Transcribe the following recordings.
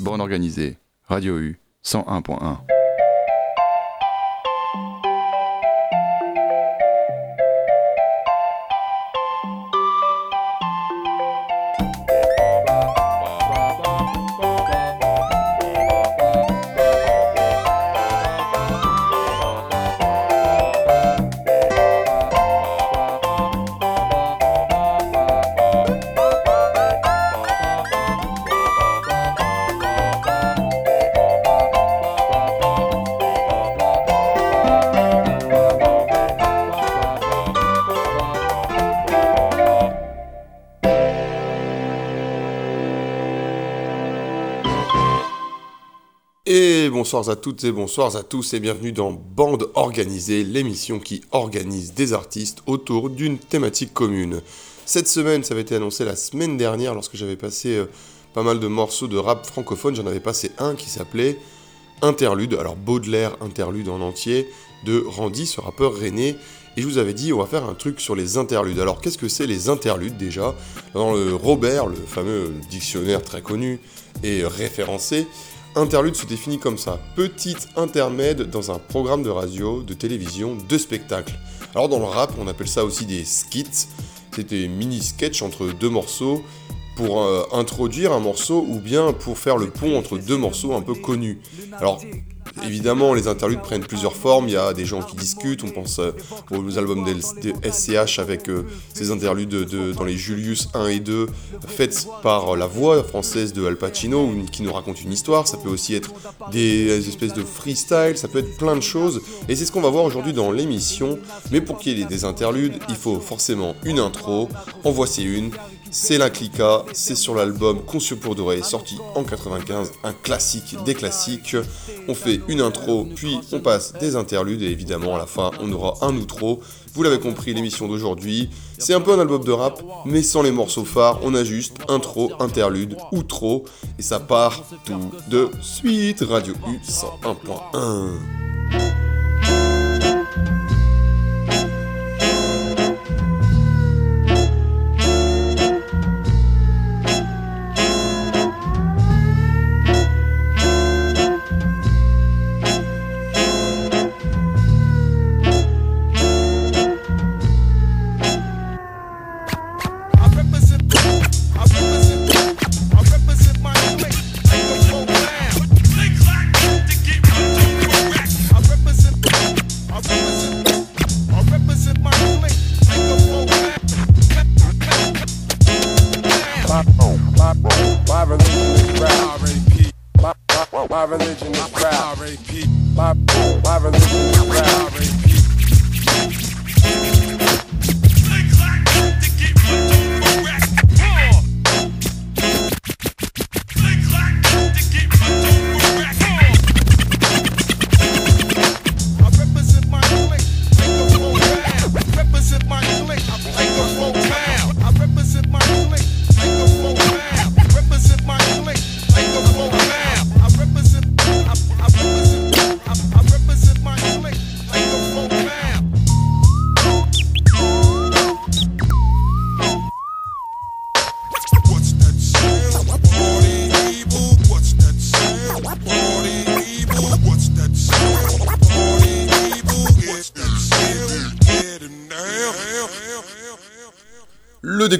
Borne organisée, Radio U 101.1. bonsoir à toutes et bonsoir à tous et bienvenue dans Bande Organisée, l'émission qui organise des artistes autour d'une thématique commune. Cette semaine, ça avait été annoncé la semaine dernière lorsque j'avais passé euh, pas mal de morceaux de rap francophone, j'en avais passé un qui s'appelait Interlude, alors Baudelaire Interlude en entier, de Randy, ce rappeur René, et je vous avais dit on va faire un truc sur les interludes. Alors qu'est-ce que c'est les interludes déjà? Dans le Robert, le fameux dictionnaire très connu et référencé, Interlude se définit comme ça, petit intermède dans un programme de radio, de télévision, de spectacle. Alors dans le rap, on appelle ça aussi des skits, c'est des mini-sketchs entre deux morceaux pour euh, introduire un morceau ou bien pour faire le pont entre deux morceaux un peu connus. Évidemment, les interludes prennent plusieurs formes. Il y a des gens qui discutent. On pense euh, aux albums de SCH avec euh, ces interludes dans les Julius 1 et 2, faites par la voix française de Al Pacino, qui nous raconte une histoire. Ça peut aussi être des espèces de freestyle. Ça peut être plein de choses. Et c'est ce qu'on va voir aujourd'hui dans l'émission. Mais pour qu'il y ait des interludes, il faut forcément une intro. En voici une c'est la c'est sur l'album Conçu pour Doré, sorti en 95, un classique des classiques. On fait une intro, puis on passe des interludes, et évidemment à la fin on aura un outro. Vous l'avez compris, l'émission d'aujourd'hui, c'est un peu un album de rap, mais sans les morceaux phares, on a juste intro, interlude, outro, et ça part tout de suite. Radio U 101.1.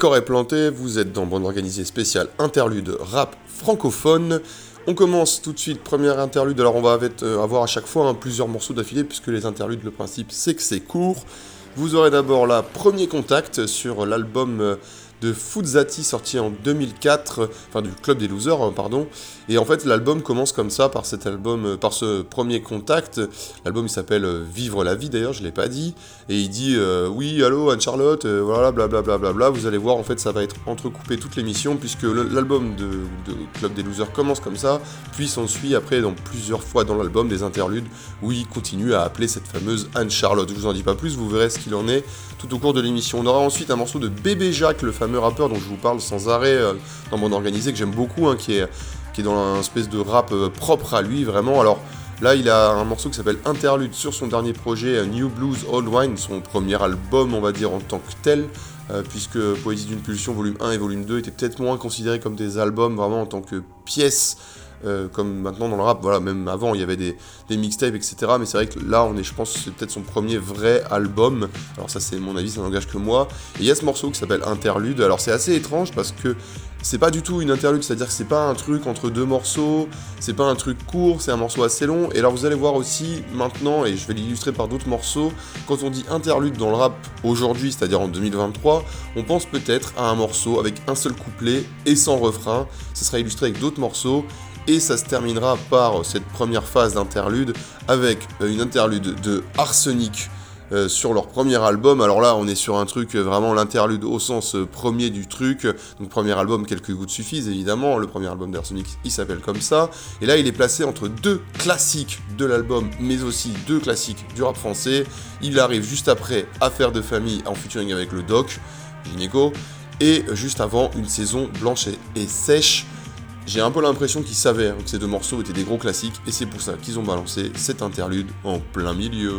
décor est planté, vous êtes dans Bande Organisée spéciale interlude rap francophone. On commence tout de suite, première interlude, alors on va euh, avoir à chaque fois hein, plusieurs morceaux d'affilée, puisque les interludes, le principe c'est que c'est court. Vous aurez d'abord la premier contact sur l'album euh, de Fuzzati sorti en 2004, enfin du Club des Losers, hein, pardon. Et en fait, l'album commence comme ça, par cet album, euh, par ce premier contact. L'album il s'appelle euh, Vivre la vie d'ailleurs, je l'ai pas dit. Et il dit euh, Oui, allô Anne-Charlotte, voilà, blablabla. Bla, bla, bla, Vous allez voir, en fait, ça va être entrecoupé toute l'émission, puisque l'album de, Club des Losers commence comme ça, puis s'ensuit après, dans plusieurs fois dans l'album, des interludes où il continue à appeler cette fameuse Anne-Charlotte. Je vous en dis pas plus, vous verrez ce qu'il en est tout au cours de l'émission. On aura ensuite un morceau de Bébé Jacques, le fameux rappeur dont je vous parle sans arrêt euh, dans mon organisé, que j'aime beaucoup, hein, qui, est, dans un espèce de rap euh, propre à lui, vraiment. Alors là, il a un morceau qui s'appelle Interlude sur son dernier projet, euh, New Blues Old Wine, son premier album, on va dire, en tant que tel. puisque Poésie d'une pulsion volume 1 et volume 2 étaient peut-être moins considérés comme des albums vraiment en tant que pièces euh, comme maintenant dans le rap. Voilà, même avant, il y avait des, des mixtapes, etc. Mais c'est vrai que là, on est, je pense, c'est peut-être son premier vrai album. Alors ça, c'est mon avis, ça n'engage que moi. Et il y a ce morceau qui s'appelle Interlude. Alors c'est assez étrange parce que c'est pas du tout une interlude, c'est-à-dire que c'est pas un truc entre deux morceaux, c'est pas un truc court, c'est un morceau assez long. Et alors vous allez voir aussi maintenant, et je vais l'illustrer par d'autres morceaux, quand on dit interlude dans le rap aujourd'hui, c'est-à-dire en 2023, on pense peut-être à un morceau avec un seul couplet et sans refrain. Ça sera illustré avec d'autres morceaux. Et ça se terminera par cette première phase d'interlude avec une interlude de Arsenic euh, sur leur premier album. Alors là, on est sur un truc euh, vraiment l'interlude au sens euh, premier du truc. Donc premier album, quelques gouttes suffisent évidemment. Le premier album d'Arsenic, il s'appelle comme ça. Et là, il est placé entre deux classiques de l'album, mais aussi deux classiques du rap français. Il arrive juste après Affaire de famille en featuring avec le Doc, Gineco, et juste avant une saison blanche et sèche. J'ai un peu l'impression qu'ils savaient que ces deux morceaux étaient des gros classiques et c'est pour ça qu'ils ont balancé cet interlude en plein milieu.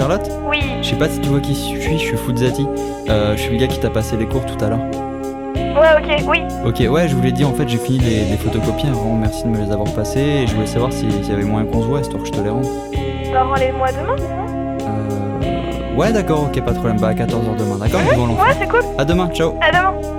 Allô Anne-Charlotte Oui. Je sais pas si tu vois qui je suis, je suis Fuzzati. Euh, je suis le gars qui t'a passé les cours tout à l'heure. Ouais, ok, oui. Ok, ouais, je voulais dire, en fait, j'ai fini les, photocopies. Vraiment, merci de me les avoir passées. Et je voulais savoir s'il y avait moyen qu'on se voit, histoire que je te les rende. Bah, rends-les-moi demain, Euh. Ouais, d'accord, ok, pas de problème. Bah, à 14h demain, d'accord Ouais, c'est cool. À demain, ciao. À demain.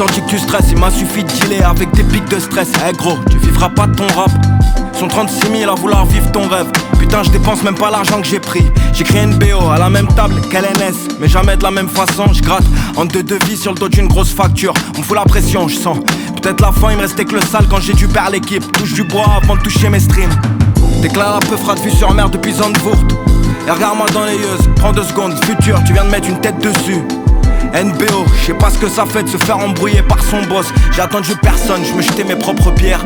Senti que tu stresses, il m'a suffi de dealer avec des pics de stress. Eh gros, tu vivras pas de ton rap. Sont 36 000 à vouloir vivre ton rêve. Putain, je dépense même pas l'argent que j'ai pris. J'écris une BO à la même table qu'LNS, mais jamais de la même façon. Je gratte en deux devis sur le dos d'une grosse facture. On fout la pression, je sens. Peut-être la fin, il me restait que le sale quand j'ai dû perdre l'équipe. Touche du bois avant de toucher mes streams. Déclare un peu fera de vue sur mer depuis Zandvoort. Et regarde-moi dans les yeux, prends deux secondes, futur, tu viens de mettre une tête dessus. NBO, je sais pas ce que ça fait de se faire embrouiller par son boss. J'ai attendu personne, je me jetais mes propres pierres.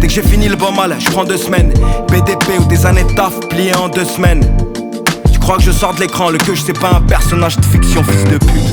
Dès que j'ai fini le bon mal, je prends deux semaines. BDP ou des années de taf pliées en deux semaines. Tu crois que je sors de l'écran, le que je sais pas un personnage de fiction, fils de pute.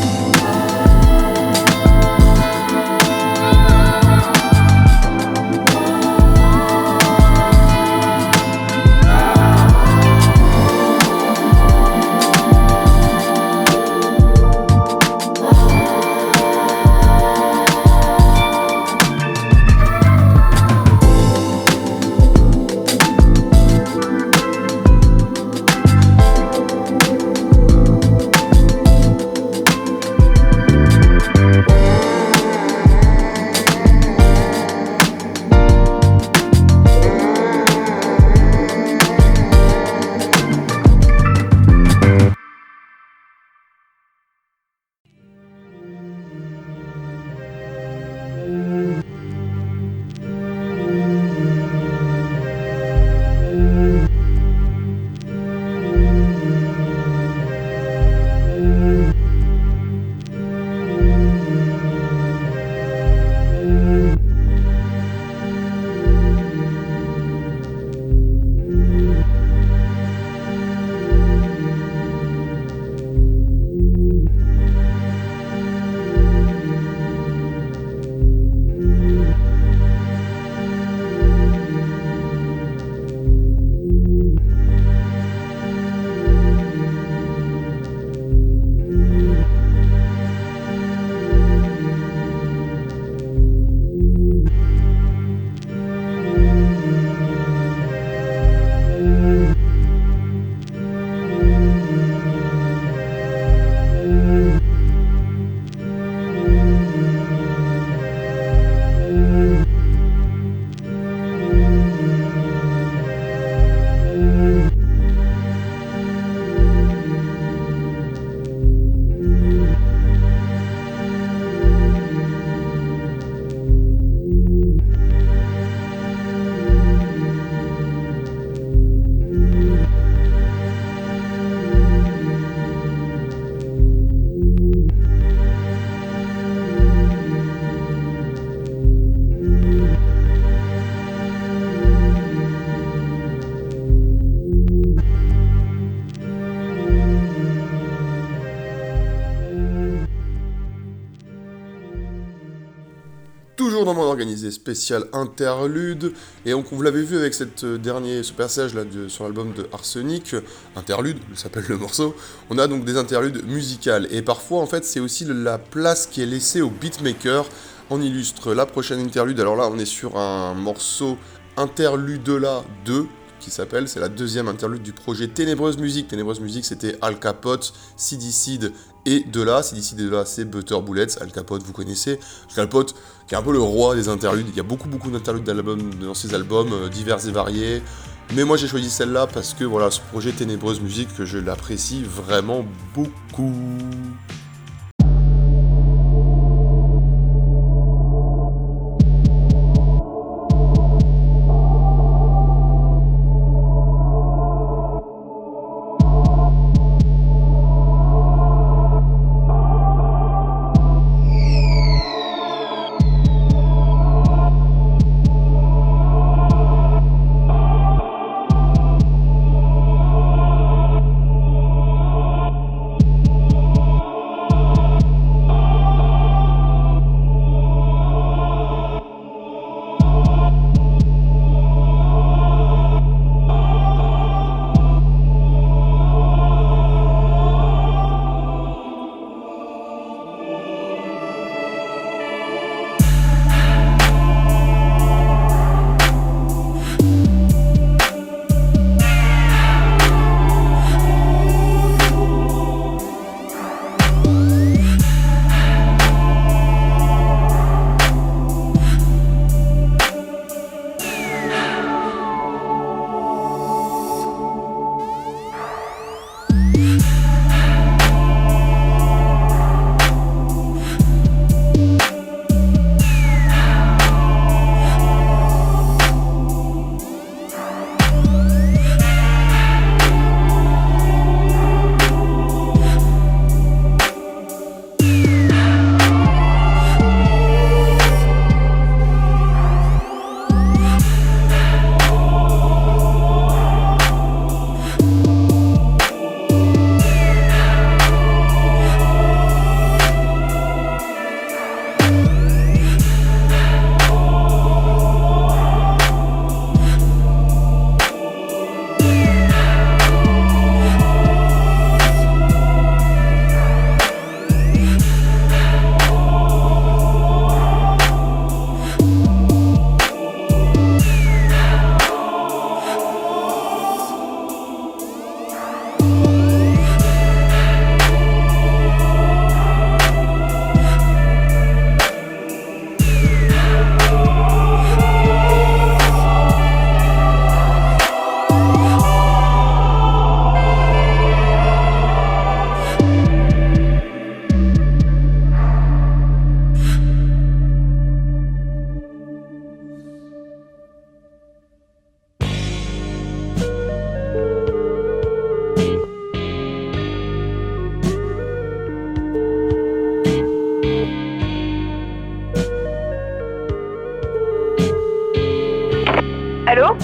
Spécial interlude. Et donc, vous l'avez vu avec cette euh, dernier, ce passage là sur l'album de Arsenic, euh, interlude, s'appelle le morceau. On a donc des interludes musicales. Et parfois, en fait, c'est aussi la place qui est laissée au beatmaker. On illustre la prochaine interlude. Alors là, on est sur un morceau Interlude là 2 qui s'appelle, c'est la deuxième interlude du projet Ténébreuse Musique. Ténébreuse Musique, c'était Al Capote, Seed et De. CD Seed et De là, c'est Butter Bullets. Al Capote, vous connaissez. Al Capote, qui est un peu le roi des interludes. Il y a beaucoup, beaucoup d'interludes dans ses albums, euh, divers et variés. Mais moi, j'ai choisi celle-là parce que voilà, ce projet Ténébreuse Musique, que je l'apprécie vraiment beaucoup.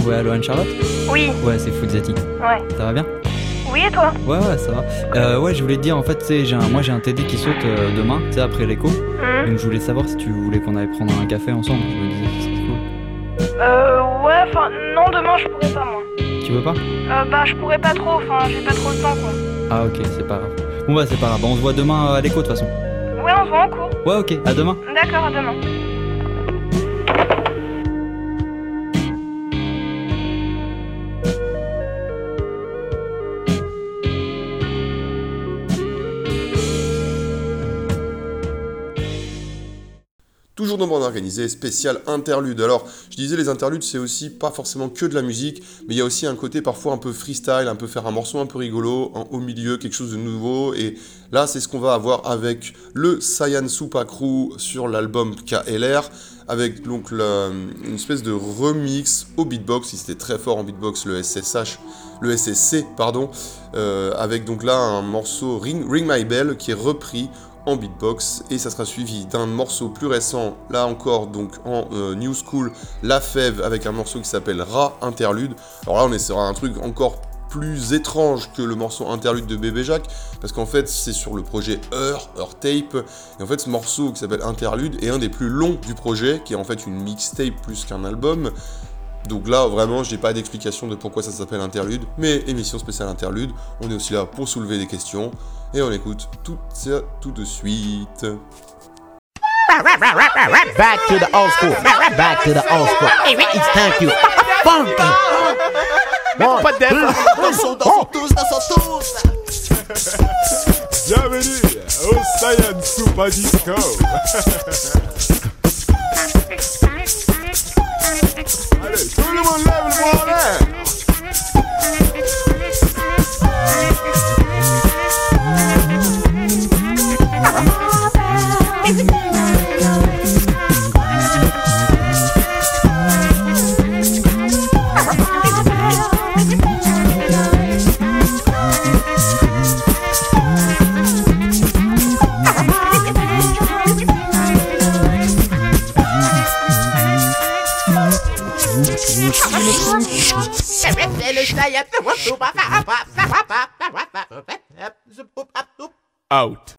Ouais, allo Anne-Charlotte Oui, Ouais, c'est Fuzati. ouais. Ça va bien Oui, et toi Ouais, ouais, ça va. Euh, ouais, je voulais te dire, en fait, j'ai un- moi j'ai un TD qui saute euh, demain, tu sais, après l'écho. Hum Donc je voulais savoir si tu voulais qu'on aille prendre un café ensemble. Je me disais que ce serait cool. Euh, ouais, enfin, non, demain je pourrais pas, moi. Tu veux pas Euh, bah, je pourrais pas trop, enfin, j'ai pas trop le temps, quoi. Ah, ok, c'est pas grave. Bon, bah, c'est pas grave. On se voit demain euh, à l'écho, de toute façon. Ouais, on se voit en cours. Ouais, ok, à demain. D'accord, à demain. Toujours dans bande organisée, spécial interlude. Alors, je disais, les interludes, c'est aussi pas forcément que de la musique, mais il y a aussi un côté parfois un peu freestyle, un peu faire un morceau un peu rigolo, en- au milieu, quelque chose de nouveau. Et là, c'est ce qu'on va avoir avec le Saiyan Supa Crew sur l'album KLR, avec donc une espèce de remix au beatbox. Il était très fort en beatbox, le SSH, le SSC, pardon, euh, avec donc là un morceau Ring, Ring My Bell qui est repris en beatbox et ça sera suivi d'un morceau plus récent, là encore donc en euh, New School, La Fève avec un morceau qui s'appelle Ra Interlude. Alors là on sur un truc encore plus étrange que le morceau interlude de Bébé Jacques, parce qu'en fait c'est sur le projet Heure, Heure Tape, et en fait ce morceau qui s'appelle Interlude est un des plus longs du projet, qui est en fait une mixtape plus qu'un album. Donc là, vraiment, j'ai pas d'explication de pourquoi ça s'appelle Interlude, mais émission spéciale Interlude, on est aussi là pour soulever des questions, et on écoute tout ça tout de suite. Back to the old school. Back to the old school. It's time to funky. One, two. Bienvenue au Science Super Disco. Tout le monde lève le l'air. Out.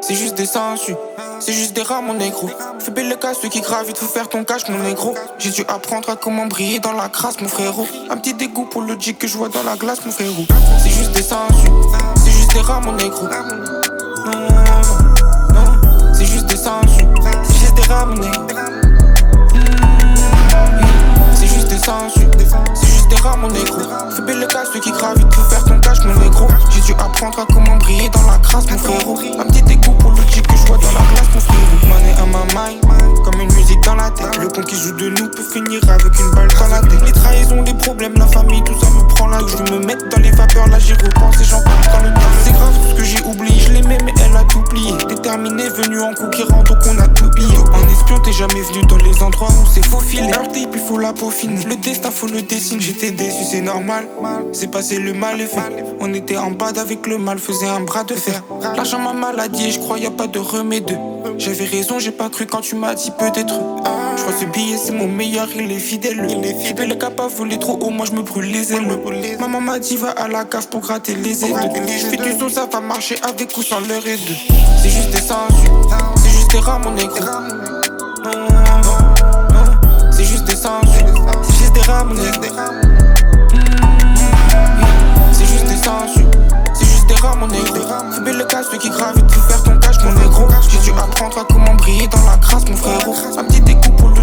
C'est juste des sensus, c'est juste des rats mon négro. Fais belle le cas, ceux qui gravitent, faut faire ton cash mon négro. J'ai dû apprendre à comment briller dans la crasse mon frérot. Un petit dégoût pour le G que je vois dans la glace mon frérot. C'est juste des sensus, c'est juste des rats mon négro négro C'est juste des sensus, c'est juste des rats mon négro. Fais belle le cas, ceux qui gravitent, faut faire ton cash mon négro. J'ai dû apprendre à comment briller dans la crasse mon frérot. Un petit dégoût pour le G que je vois dans la glace mon frérot. Money on my mind, comme une musique dans la tête. Le con qui joue de nous peut finir avec une balle dans la tête. Les trahisons, les problèmes, la famille, tout ça me prend la tête. Je me mettre dans les vapeurs, là j'y repense et j'en parle dans le temps. C'est grave tout ce que j'ai oublié, je l'aimais mais Déterminé, venu en conquérant donc on a tout plié En espion t'es jamais venu dans les endroits où c'est faufilé. Un tape il faut la peaufiner, le destin faut le dessiner. J'étais déçu c'est normal, c'est passé le mal est fait. On était en bad avec le mal, faisait un bras de fer. L'argent m'a maladie et je crois y a pas de remède J'avais raison, j'ai pas cru quand tu m'as dit peut-être. Je crois ce billet c'est mon meilleur, il est fidèle. Il est fidèle, le capable voler trop haut, moi je me brûle les ailes. Maman m'a dit va à la cave pour gratter les aides Je fais du son, ça va marcher avec ou sans leur aide C'est juste des sensus, c'est juste des rats mon négro. C'est juste des sensus, c'est juste des rats mon négro. C'est juste des sensus, rats mon négro belle le cas, ceux qui gravitent, faut faire ton cash mon négro J'ai dû apprendre à comment briller dans la crasse mon frérot. Un petit dégoût pour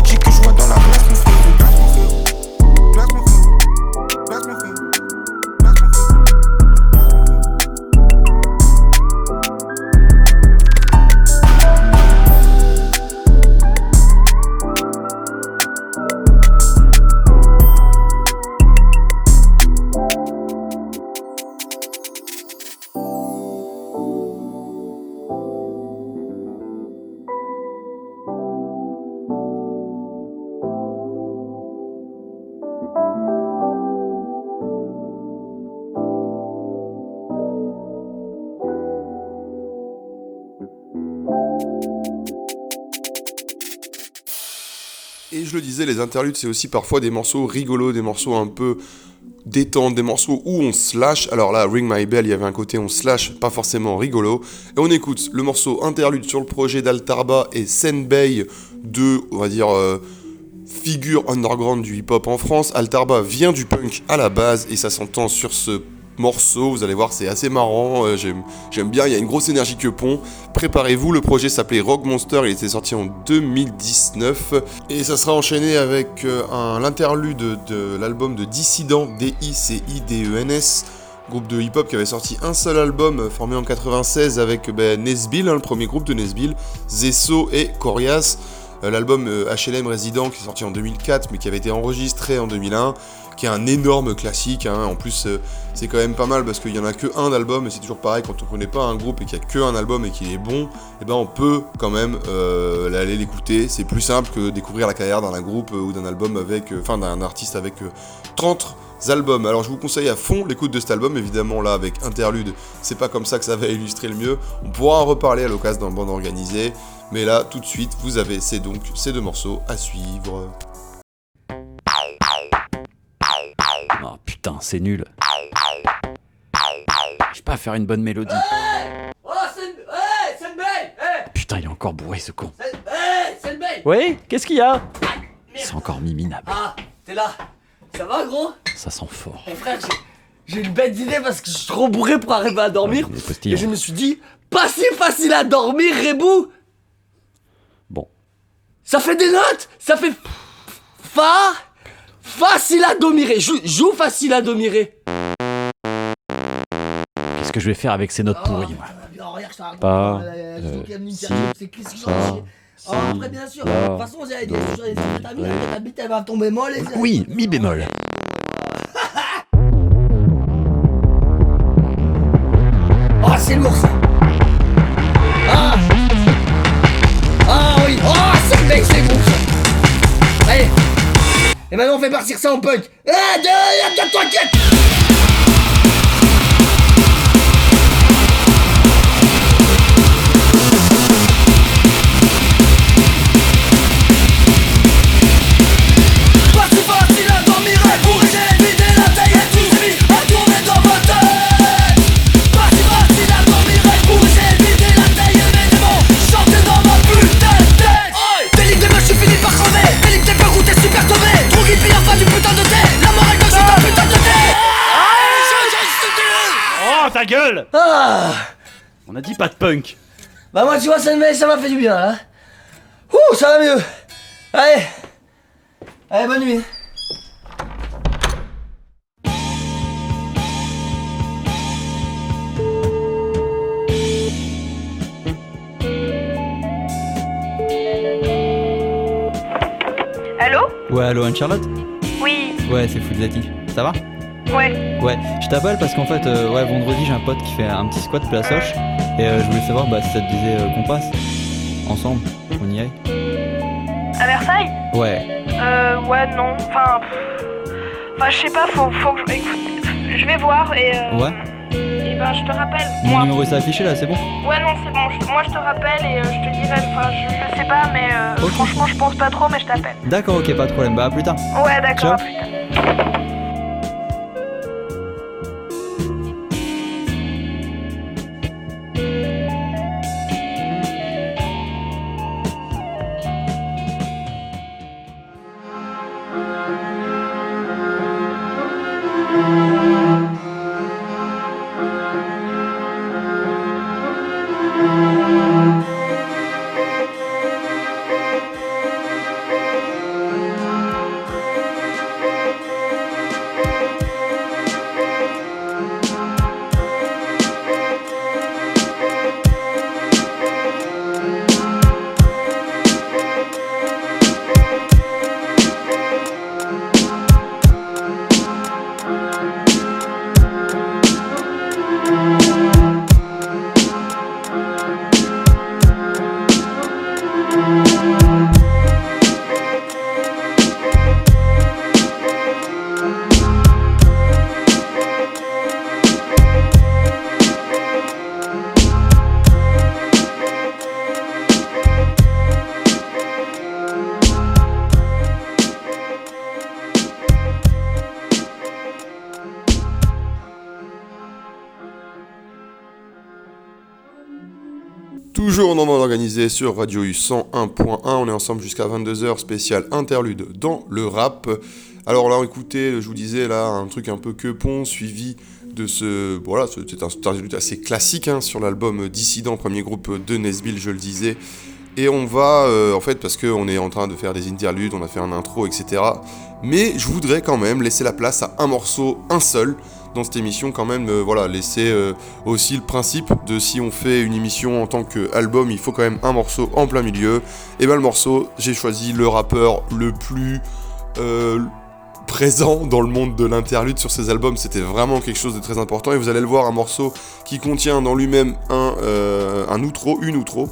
Et je le disais, les interludes, c'est aussi parfois des morceaux rigolos, des morceaux un peu détente, des morceaux où on slash. Alors là, Ring My Bell, il y avait un côté on slash, pas forcément rigolo. Et on écoute le morceau interlude sur le projet d'Altarba et Senbei, deux, on va dire, euh, figures underground du hip-hop en France. Altarba vient du punk à la base et ça s'entend sur ce morceau, vous allez voir c'est assez marrant, euh, j'aime bien, il y a une grosse énergie que pont. Préparez-vous, le projet s'appelait Rock Monster, il était sorti en 2019 et ça sera enchaîné avec euh, l'interlude de l'album de Dissident, D-I-C-I-D-E-N-S, groupe de hip-hop qui avait sorti un seul album euh, formé en 96 avec ben, Nesbill, hein, le premier groupe de Nesbill, Zesso et Corias. L'album HLM Resident qui est sorti en 2004 mais qui avait été enregistré en 2001 qui est un énorme classique. hein. En plus, euh, c'est quand même pas mal parce qu'il y en a que un album, et c'est toujours pareil quand on connaît pas un groupe et qu'il y a que un album et qu'il est bon, et ben on peut quand même euh, aller l'écouter. C'est plus simple que découvrir la carrière d'un groupe euh, ou d'un album avec, euh, enfin d'un artiste avec euh, 30 albums. Alors je vous conseille à fond l'écoute de cet album, évidemment là avec interlude, c'est pas comme ça que ça va illustrer le mieux. On pourra en reparler à l'occasion d'un bande organisée, mais là tout de suite vous avez c'est donc ces deux morceaux à suivre. Oh putain, c'est nul. Je sais pas faire une bonne mélodie. Oh, c'est une... Hey, c'est une belle Hey, Putain, il est encore bourré ce con. Oui, qu'est-ce qu'il y a C'est encore miminable. Ah, t'es là Ça va, gros? Ça sent fort. Eh frère, j'ai- une bête d'idée parce que je suis trop bourré pour arriver à dormir. Et je me suis dit, pas si facile à dormir, Rebou Bon. Ça fait des notes Ça fait... Fa... Facile à dormir Joue, joue facile à dormir Qu'est-ce que je vais faire avec ces notes pourries, moi Pas, si, ça, Oh, après, bien sûr. De toute façon, j'ai des choses, les amphétamines, ta bite, elle va tomber molle. et- Oui, mi bémol. Oh, c'est lourd ça Et maintenant on fait partir ça en punk. Ah, ta gueule Ah On a dit pas de punk. Bah moi tu vois ça m'a ça m'a fait du bien là Ouh ça va mieux. Allez. Allez bonne nuit. Allô? Ouais, allô, Anne-Charlotte? Oui, Ouais, c'est Foudzati. Ça va? Ouais. Ouais, je t'appelle parce qu'en fait, euh, ouais, vendredi, j'ai un pote qui fait un petit squat place Hoche. Et euh, je voulais savoir bah, si ça te disait euh, qu'on passe ensemble. On y aille À Versailles? Ouais. Euh, ouais, non. Enfin, pff, enfin, je sais pas, faut, faut que je. Écoute, je vais voir et. Euh, Ouais. Et ben, je te rappelle. Mon Moi. numéro s'est affiché là, c'est bon? Ouais, non, c'est bon. je- moi, je te rappelle et euh, je te dirai. Enfin, je, je sais pas, mais euh, Ok. franchement, je pense pas trop, mais je t'appelle. D'accord, ok, pas de problème. Bah, à plus tard. Ouais, d'accord, à plus tard. Sur Radio U 101.1, on est ensemble jusqu'à 22h, spécial interlude dans le rap. Alors là, écoutez, je vous disais là, un truc un peu que pont, suivi de ce... Voilà, c'est un interlude assez classique hein, sur l'album Dissident, premier groupe de Nesbill, je le disais. Et on va, euh, en fait, parce qu'on est en train de faire des interludes, on a fait un intro, etc. Mais je voudrais quand même laisser la place à un morceau, un seul, dans cette émission, quand même, euh, voilà, laisser euh, aussi le principe de si on fait une émission en tant qu'album, il faut quand même un morceau en plein milieu. Et ben le morceau, j'ai choisi le rappeur le plus... euh, présent dans le monde de l'interlude sur ces albums, c'était vraiment quelque chose de très important. Et vous allez le voir, un morceau qui contient dans lui-même un, un outro, une outro,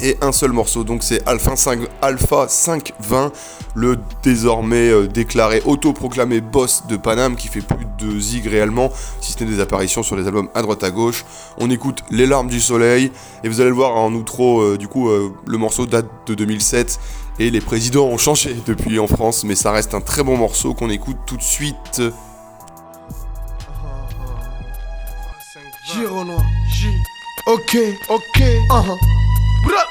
et un seul morceau. Donc c'est Alpha 5, Alpha 520, le désormais euh, déclaré autoproclamé boss de Paname qui fait plus de zig réellement, si ce n'est des apparitions sur les albums à droite à gauche. On écoute Les larmes du soleil et vous allez le voir en outro, euh, du coup euh, le morceau date de 2007 et les présidents ont changé depuis en France, mais ça reste un très bon morceau qu'on écoute tout de suite. Ok, ok. Uh-huh.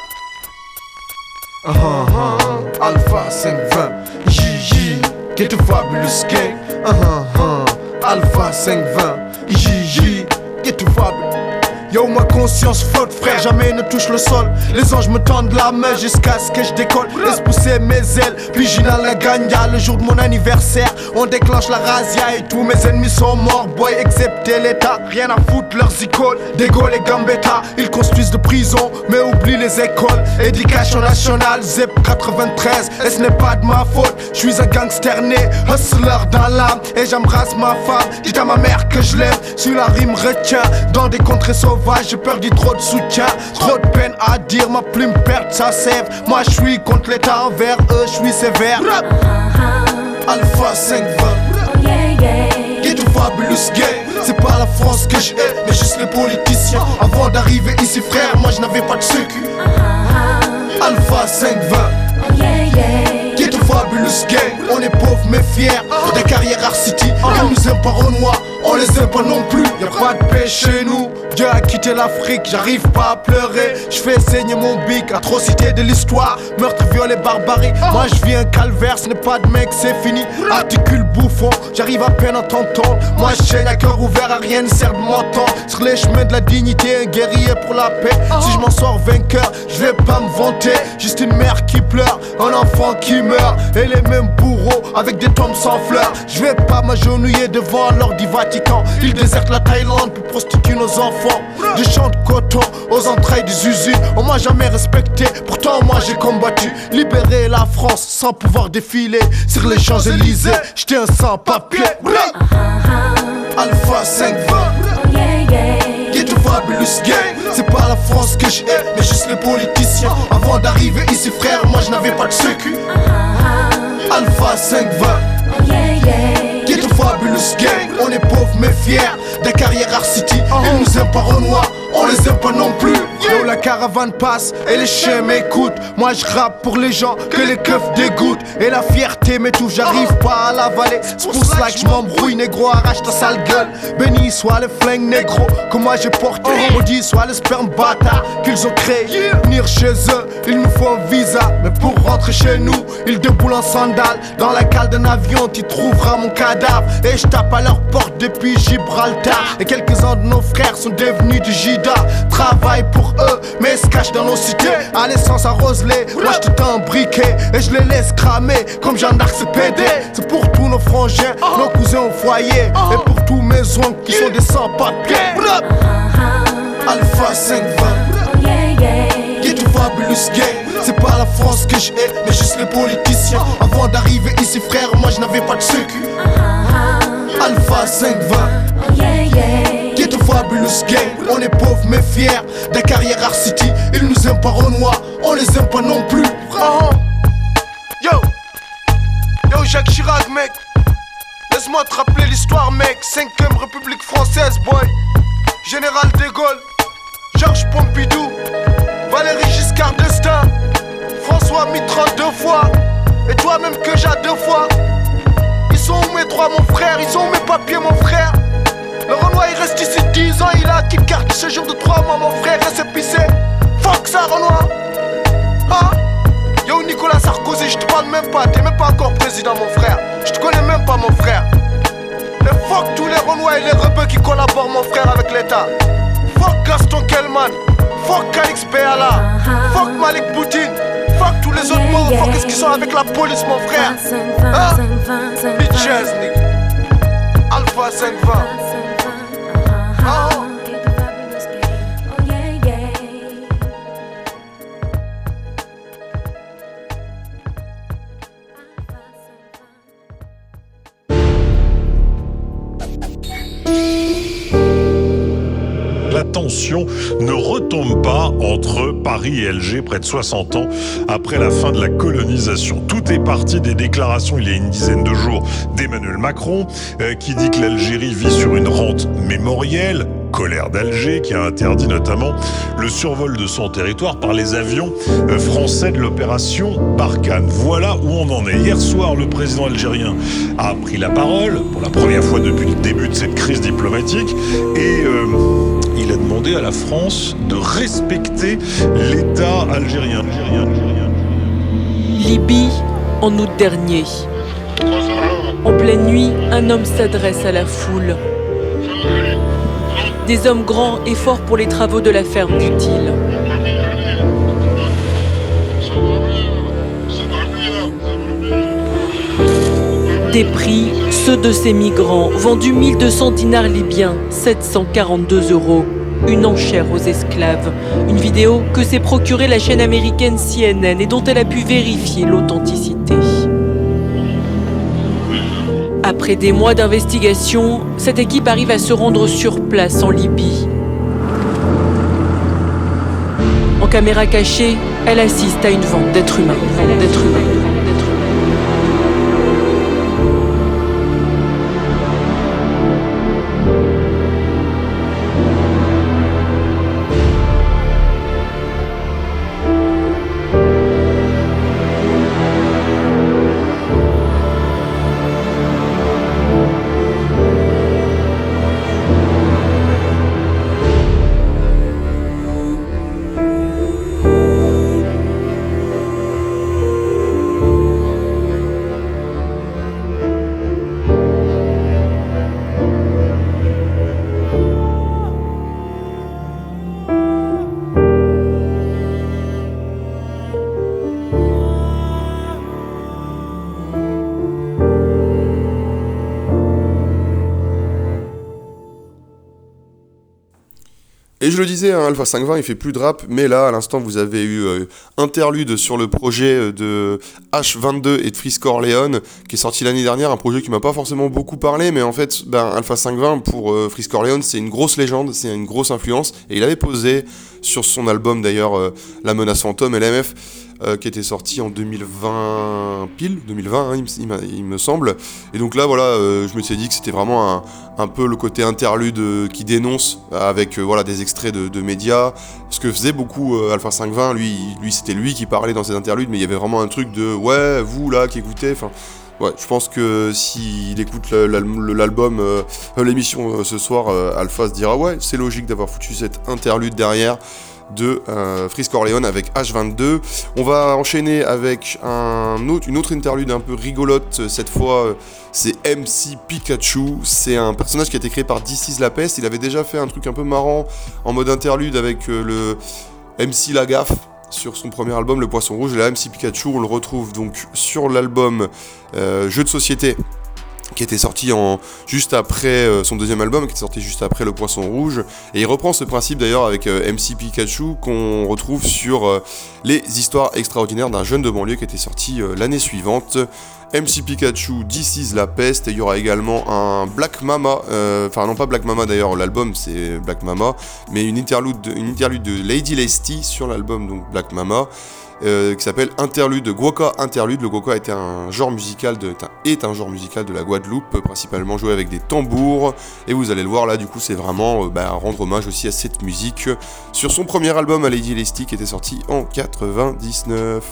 Bra. Uh-huh, uh-huh. Alpha 520. J, J. Get a fabulous gang. Uh-huh, uh-huh. Alpha 520. J, J. Get a fabulous. Yo, ma conscience flotte, frère, jamais ne touche le sol. Les anges me tendent la main jusqu'à ce que je décolle. Laisse pousser mes ailes, puis j'y la gagna. Le jour de mon anniversaire, on déclenche la razzia et tous mes ennemis sont morts, boy, excepté l'État. Rien à foutre, leurs icônes. Gaules et Gambetta, ils construisent de prison, mais oublient les écoles. Éducation nationale, ZEP 93, et ce n'est pas de ma faute. Je suis un gangster né, hustler dans l'âme, et j'embrasse ma femme. Dites à ma mère que je l'aime, si la rime retient. Dans des contrées sauvages, j'ai perdu trop de soutien. Trop de peine à dire, ma plume perd sa sève. Moi je suis contre l'état envers eux, je suis sévère. Alpha 520. Get to fabulous game. C'est pas la France que je hais, mais juste les politiciens. Avant d'arriver ici, frère, moi je n'avais pas de sécu. Alpha 520. Get to fabulous game. On est pauvres mais fiers. Des carrières Art City. On nous aime pas Renoir, on les aime pas non plus. Y'a pas de paix chez nous. Dieu a quitté l'Afrique, j'arrive pas à pleurer. Je fais saigner mon bic, atrocité de l'histoire. Meurtre, viol et barbarie. Moi je vis un calvaire, ce n'est pas de mec, c'est fini. Articule bouffon, j'arrive à peine à t'entendre. Moi je chaîne à cœur ouvert, à rien ne sert de m'entendre. Sur les chemins de la dignité, un guerrier pour la paix. Si je m'en sors vainqueur, je vais pas me vanter. Juste une mère qui pleure, un enfant qui meurt. Et les mêmes bourreaux avec des tombes sans fleurs. Je vais pas m'agenouiller devant l'ordre du Vatican. Ils désertent la Thaïlande pour prostituer nos enfants. Des champs de coton aux entrailles des usines. On m'a jamais respecté, pourtant moi j'ai combattu. Libérer la France sans pouvoir défiler sur les Champs-Élysées. J'étais un sans-papier. Alpha 520. Get to fabulous gang. C'est pas la France que je hais, mais juste les politiciens. Avant d'arriver ici, frère, moi je n'avais pas de sécu. Alpha 520. Get to fabulous gang. On est pauvres mais fiers. Des carrières Art City. Ils nous aiment pas Renoir, on les aime pas non plus. Yo, la caravane passe et les chiens m'écoutent. Moi je rappe pour les gens que les keufs dégoûtent. Et la fierté m'étouffe, j'arrive pas à l'avaler. C'est pour cela que je m'embrouille, négro, arrache ta sale gueule. Béni soit le flingue négro que moi j'ai porté. Maudit soit le sperme bâtard qu'ils ont créé. Venir chez eux, il nous faut un visa. Mais pour rentrer chez nous, ils déboulent en sandales. Dans la cale d'un avion, tu trouveras mon cadavre. Et je tape à leur porte depuis Gibraltar. Et quelques-uns de nos frères sont devenus du Jida. Travaille pour eux, mais se cachent dans nos cités. À l'essence arrose-les, moi je te un briquet. Et je les laisse cramer comme Jeanne d'Arc c'est pédé. C'est pour tous nos frangins, nos cousins au foyer. Et pour tous mes oncles qui sont des sans-papiers. Alpha 520. Get to fabulous gang. C'est pas la France que je hais, mais juste les politiciens. Avant d'arriver ici, frère, moi je n'avais pas de sécu. Alpha 520. Get to fabulous gang. On est pauvres mais fiers. Des carrières Art City. Ils nous aiment pas Renoir, on les aime pas non plus. Yo, yo Jacques Chirac, mec. Laisse-moi te rappeler l'histoire, mec. 5ème République française, boy. Général de Gaulle, Georges Pompidou, Valéry Giscard d'Estaing, François Mitterrand deux fois, et toi-même que j'ai deux fois. Sont mes droits, mon frère Ils sont où mes papiers, mon frère Le Renoir, il reste ici 10 ans, il a acquis carte séjour de 3 mois, mon frère, récépissé. Fuck ça, Renoir Hein? Yo, Nicolas Sarkozy, je te parle même pas, t'es même pas encore président, mon frère. Je te connais même pas, mon frère. Et fuck tous les Renois et les rebeux qui collaborent, mon frère, avec l'État. Fuck Gaston Kellman. Fuck Calix Béala. Fuck Malik Poutine. Fuck tous les autres motherfuckers qui sont avec la police, mon frère? Hein? Bitches, nigga. Alpha 520. Oh. Ne retombent pas entre Paris et Alger près de 60 ans après la fin de la colonisation. Tout est parti des déclarations il y a une dizaine de jours d'Emmanuel Macron euh, qui dit que l'Algérie vit sur une rente mémorielle colère d'Alger qui a interdit notamment le survol de son territoire par les avions euh, français de l'opération Barkhane. Voilà où on en est. Hier soir, le président algérien a pris la parole pour la première fois depuis le début de cette crise diplomatique et euh, il a demandé à la France de respecter l'État algérien. Libye, en août dernier. En pleine nuit, un homme s'adresse à la foule. Des hommes grands et forts pour les travaux de la ferme, dit-il. Des prix, ceux de ces migrants, vendus 1200 dinars libyens, 742 euros. Une enchère aux esclaves. Une vidéo que s'est procurée la chaîne américaine CNN et dont elle a pu vérifier l'authenticité. Après des mois d'investigation, cette équipe arrive à se rendre sur place en Libye. En caméra cachée, elle assiste à une vente d'êtres humains. D'êtres humains. Je le disais, hein, Alpha 520, il fait plus de rap, mais là, à l'instant, vous avez eu euh, interlude sur le projet euh, de H22 et de Frisk Orleans, qui est sorti l'année dernière, un projet qui m'a pas forcément beaucoup parlé, mais en fait, ben, Alpha 520, pour euh, Frisk Orleans, c'est une grosse légende, c'est une grosse influence, et il avait posé sur son album d'ailleurs, euh, La Menace Fantôme, LMF, euh, qui était sorti en 2020 pile, 2020 hein, il, me- semble. Et donc là voilà, euh, je me suis dit que c'était vraiment un, un peu le côté interlude euh, qui dénonce avec voilà des extraits de, médias. Ce que faisait beaucoup Alpha 520, lui, lui c'était lui qui parlait dans ses interludes, mais il y avait vraiment un truc de ouais vous là qui écoutez, enfin. Ouais, je pense que s'il écoute le- l'al- l'album, l'émission ce soir, Alpha se dira ouais, c'est logique d'avoir foutu cette interlude derrière de euh, Frisk Orleans avec H22. On va enchaîner avec un autre, une autre interlude un peu rigolote. euh, Cette fois, euh, c'est MC Pikachu. C'est un personnage qui a été créé par DC's La Peste. Il avait déjà fait un truc un peu marrant en mode interlude avec euh, le MC Lagaffe sur son premier album Le Poisson Rouge. Et là, MC Pikachu, on le retrouve donc sur l'album Jeu de société qui était sorti en, juste après euh, son deuxième album, qui était sorti juste après Le Poisson Rouge. Et il reprend ce principe d'ailleurs avec euh, MC Pikachu qu'on retrouve sur euh, Les Histoires extraordinaires d'un jeune de banlieue qui était sorti l'année suivante. MC Pikachu, This is la peste, et il y aura également un Black Mama, enfin non pas Black Mama d'ailleurs, l'album c'est Black Mama, mais une interlude, de- une interlude de Lady Lesty sur l'album donc Black Mama euh, qui s'appelle Interlude, Guoka Interlude. Le Guoka était un genre musical de, est un- est genre musical de la Guadeloupe, principalement joué avec des tambours. Et vous allez le voir là, du coup, c'est vraiment euh, bah, rendre hommage aussi à cette musique sur son premier album à Lady Elastic qui était sorti en 99.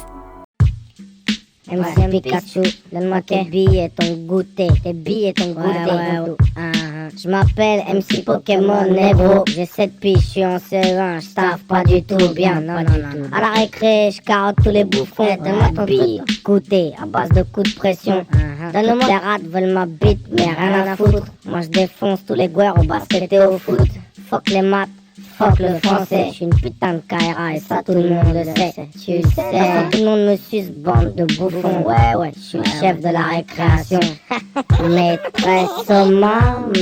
MC Pikachu, donne-moi tes billes et ton goûter. Tes billes et ton goûter. Je m'appelle MC Pokémon Nebro. J'ai 7 piges, je suis en serein. Je taffe pas du tout bien. Non, non, non. À la récré, je carotte tous les bouffons. Donne-moi ton billes. Goûter à base de coups de pression. Donne-moi les rats veulent ma bite, mais rien à foutre. Moi je défonce tous les guerres au basket et au foot. Fuck les maths. Fuck le français, je suis une putain de Kaira et ça tout le monde le sait. Tu sais, tout le monde me suce, bande de bouffons. Ouais, ouais, je suis le chef de la récréation. maîtresse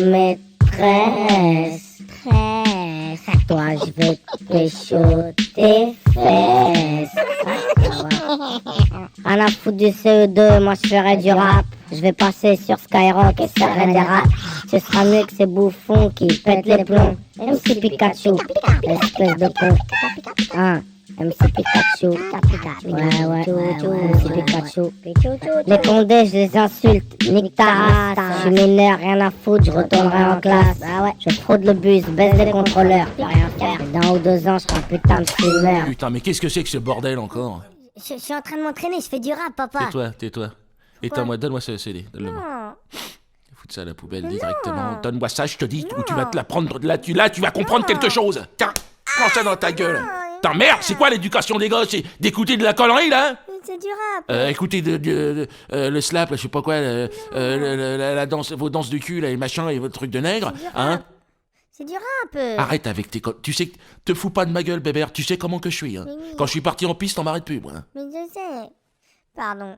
maîtresse. Tresse. Toi, je vais te pécho tes fesses. Rien à foutre du CE2, moi je ferai du rap. Je vais passer sur Skyrock et ça des rap. Ce sera mieux que ces bouffons qui pètent les plombs. MC Pikachu, espèce de con. Hein, MC Pikachu. Ouais, ouais, ouais, ouais, MC Pikachu. Les condés, je les insulte. Nique ta race. Je suis mineur, rien à foutre, je retournerai en classe. Je fraude le bus, baisse les contrôleurs. Y'a rien faire. Dans ou deux ans, je serai un putain de fumeur. Putain, mais qu'est-ce que c'est que ce bordel encore? Je, je suis en train de m'entraîner, je fais du rap, papa. Tais-toi, tais-toi. Et Quoi moi donne-moi ce CD. Donne-le-moi. Foutre ça à la poubelle directement. Donne-moi ça, je te dis, ou tu vas te la prendre. Là, tu, là, tu vas comprendre quelque chose. Tiens, prends ça dans ta gueule. Putain, merde, c'est quoi l'éducation des gosses C'est d'écouter de la connerie, là C'est du rap. euh, écoutez de, de- de- euh, le slap, là, je sais pas quoi, le- euh, le- le- la, la danse, vos danses de cul, là, et machin, et votre truc de nègre, hein? C'est du rap. euh. Arrête avec tes co- Tu sais, que- te fous pas de ma gueule, bébert, tu sais comment que je suis, hein? Mais oui. Quand je suis parti en piste, on m'arrête plus, moi. hein. Mais je sais. Pardon.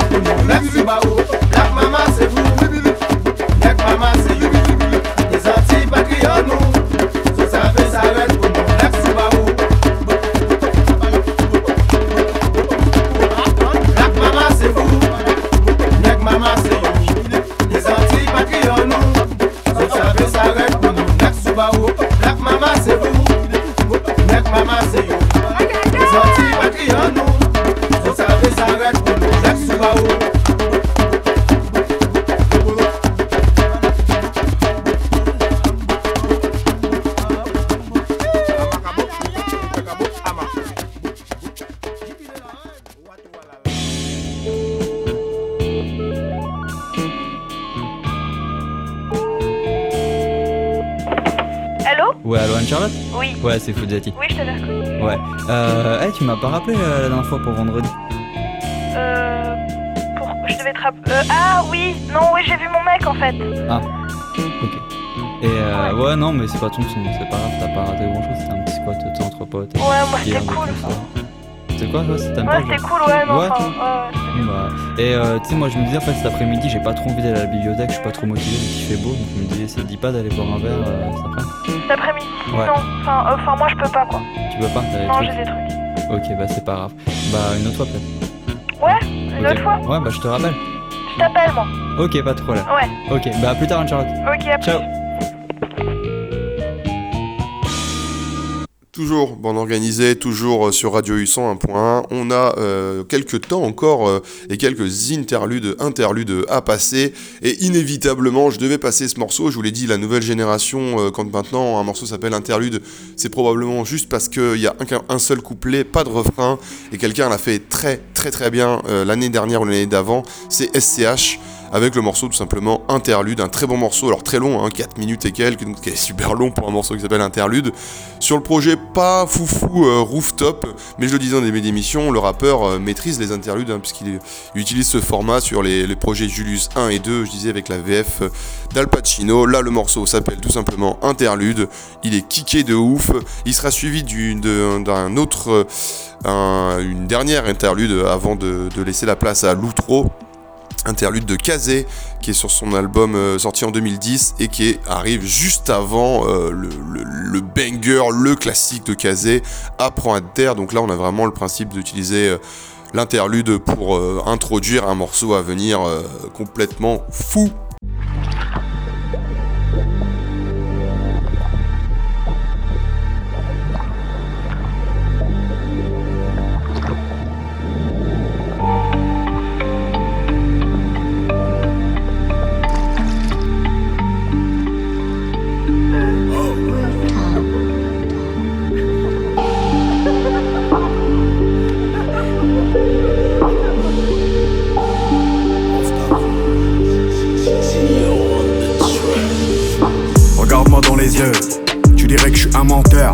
savais, ça reste Oui. Je t'avais reconnu. Ouais. Euh, hey, tu m'as pas rappelé euh, la dernière fois pour vendredi Euh. Pour... Je devais te rappeler. Euh, ah oui, non, oui, j'ai vu mon mec en fait. Ah, ok. Et euh, ouais, non, mais c'est pas ton son, c'est pas grave, t'as pas raté grand chose, c'était un petit squat tu entre potes. Ouais, moi, c'était cool. C'est quoi, toi, c'était Ouais, c'était cool, ouais, non, Ouais. enfin, ouais, ouais. Bah, et euh, tu sais, moi je me disais en fait cet après-midi, j'ai pas trop envie d'aller à la bibliothèque, je suis pas trop motivé vu qu'il fait beau, donc je me disais, ça te dit pas d'aller boire un verre euh, cet après Cet après-midi Ouais. Non, enfin, euh, enfin, moi je peux pas quoi. Tu peux pas Non, j'ai des trucs. Ok, bah c'est pas grave. Bah une autre fois peut-être. Ouais, une autre fois Ouais, bah je te rappelle. Je t'appelle moi. Ok, pas de problème. Ouais. Ok, bah à plus tard, Anne-Charlotte. Ok, à plus. Ciao. Toujours bon organisé, toujours euh, sur Radio U 101.1. On a euh, quelques temps encore euh, et quelques interludes, interludes à passer. Et inévitablement, je devais passer ce morceau. Je vous l'ai dit, la nouvelle génération, quand maintenant un morceau s'appelle interlude, c'est probablement juste parce qu'il y a un, un seul couplet, pas de refrain. Et quelqu'un l'a fait très très très bien euh, l'année dernière ou l'année d'avant. C'est SCH avec le morceau tout simplement Interlude, un très bon morceau, alors très long, hein, 4 minutes et quelques, donc qui est super long pour un morceau qui s'appelle Interlude. Sur le projet pas foufou euh, rooftop, mais je le disais en début d'émission, le rappeur euh, maîtrise les interludes hein, puisqu'il il utilise ce format sur les, projets Julius 1 et 2, je disais avec la VF d'Al Pacino. Là le morceau s'appelle tout simplement Interlude, il est kické de ouf, il sera suivi d'un autre, un- une dernière interlude avant de, laisser la place à l'outro interlude de Kazé qui est sur son album euh, sorti en 2010 et qui arrive juste avant euh, le, banger, le classique de Kazé, Apprends à te taire. Donc là, on a vraiment le principe d'utiliser euh, l'interlude pour introduire un morceau à venir complètement fou.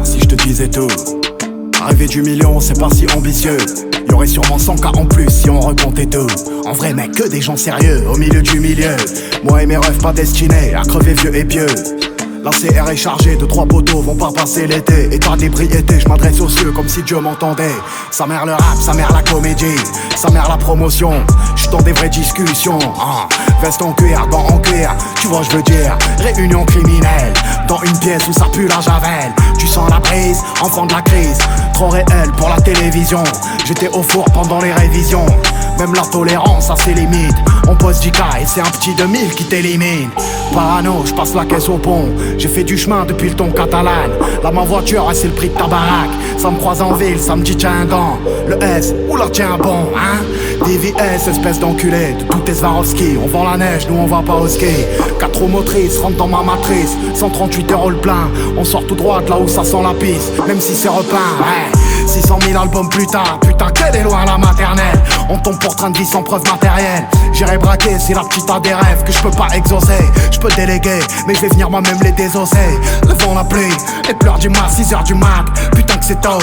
Si je te disais tout. Arriver du million, c'est pas si ambitieux. Y aurait sûrement 100 cas en plus si on recomptait tout. En vrai, mec, que des gens sérieux au milieu du milieu. Moi et mes rêves pas destinés à crever vieux et pieux. La CR est chargée de trois poteaux, vont pas passer l'été. État d'ébriété, je m'adresse aux cieux comme si Dieu m'entendait. Sa mère le rap, sa mère la comédie, sa mère la promotion. J'suis dans des vraies discussions. Ah, veste en cuir, banc en cuir, tu vois, je veux dire. Réunion criminelle, dans une pièce où ça pue la javel. Tu sens la brise, enfant de la crise. Trop réel pour la télévision. J'étais au four pendant les révisions. Même la tolérance a ses limites. On pose 10 cas et c'est un petit 2000 qui t'élimine. Parano, je passe la caisse au pont. J'ai fait du chemin depuis le ton catalan. Là, ma voiture, et c'est le prix de ta baraque. Ça me croise en ville, ça me dit tiens un gant. Le S, oula, tiens bon, hein. DVS, espèce d'enculé. De tout est Swarovski. On vend la neige, nous on va pas au ski. 4 roues motrices, rentre dans ma matrice. 138 euros le plein. On sort tout droit de là où ça sent la pisse. Même si c'est repeint, ouais. 600 000 albums plus tard, putain, quelle est loin la maternelle? On tombe pour train de vie sans preuve matérielle. J'irai braquer si la petite a des rêves que je peux pas exaucer. Je peux déléguer, mais je vais venir moi-même les désosser. Le vent, la pluie, les pleurs du mat, 6 heures du mat. Putain que c'est tôt.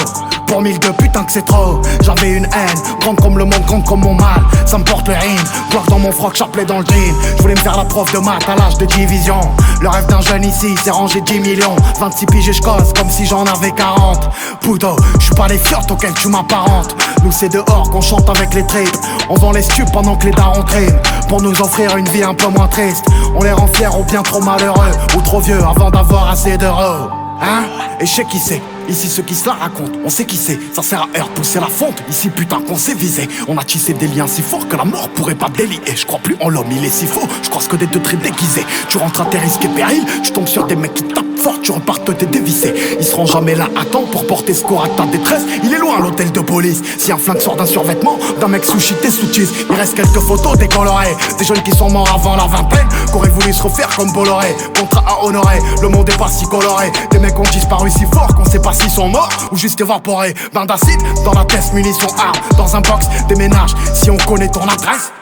Pour 1002, putain que c'est trop. J'avais une haine, grande comme le monde, grande comme mon mal. Ça me porte le rime, dans mon froc, chapelet dans le jean. Je voulais me faire la prof de maths à l'âge de division. Le rêve d'un jeune ici, c'est ranger 10 millions. 26 piges et je comme si j'en avais 40. Poudo, je suis pas les fiottes auxquelles tu m'apparentes. Nous c'est dehors qu'on chante avec les tripes. On vend les stupes pendant que les darons triment. Pour nous offrir une vie un peu moins triste. On les rend fiers ou bien trop malheureux. Ou trop vieux avant d'avoir assez d'euros. Hein? Et je qui c'est Ici ceux qui se la racontent, on sait qui c'est. Ça sert à heure pousser la fonte. Ici putain qu'on s'est visé. On a tissé des liens si forts que la mort pourrait pas délier. Je crois plus en l'homme, il est si faux. Je crois que des deux traits déguisés. Tu rentres à tes risques et périls Tu tombes sur des mecs qui tapent fort Tu repartes t'es dévissé Ils seront jamais là à temps pour porter secours à ta détresse. Il est loin l'hôtel de police. Si un flingue sort d'un survêtement D'un mec sushi t'es sous Il reste quelques photos décolorées Des jeunes qui sont morts avant la vingtaine Qu'auraient voulu se refaire comme Bolloré. Contrat à honorer Le monde est pas si coloré. Des mecs ont disparu si fort qu'on sait pas s'ils sont morts ou juste évaporés. Bain d'acide dans la tête, munitions, armes. Dans un box, déménage. Si on connaît ton adresse.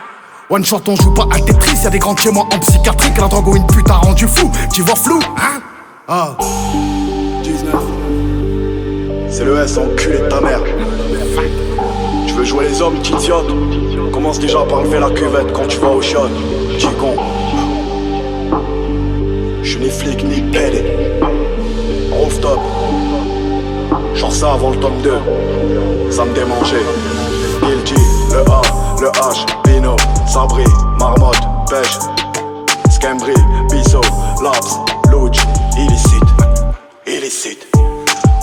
One shot, on joue pas à Tetris. Y'a des grands chez moi en psychiatrie. Que la drogue ou une pute a rendu fou. Tu vois flou, hein? Ah. 19. C'est le S, enculé de ta mère. Tu veux jouer les hommes, t'idiote Commence déjà par lever la cuvette quand tu vas au shot. Petit con. J'suis ni flic ni pédé. Rooftop. Genre ça avant le tome 2. Ça me démangeait. Guilty, le A, le H, Pino, Sabri, Marmotte, Pêche, Scambri, Bisso, Laps, Louch, illicite, illicite.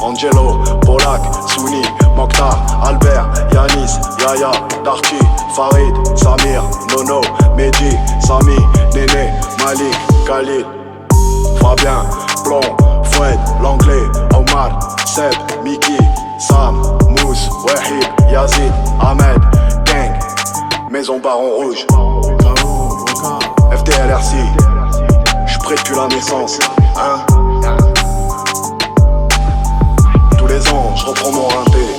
Angelo, Polak, Souni, Mokhtar, Albert, Yanis, Yaya, Darty, Farid, Samir, Nono, Mehdi, Sami, Néné, Malik, Khalid, Fabien, Plomb, Foued, L'Anglais, Omar, Seb, Miki, Sam, Mousse, Wahid, Yazid, Ahmed, Gang, Maison Baron Rouge, FDLRC, j'suis prêt depuis la naissance, hein? Tous les ans, je reprends mon rinté.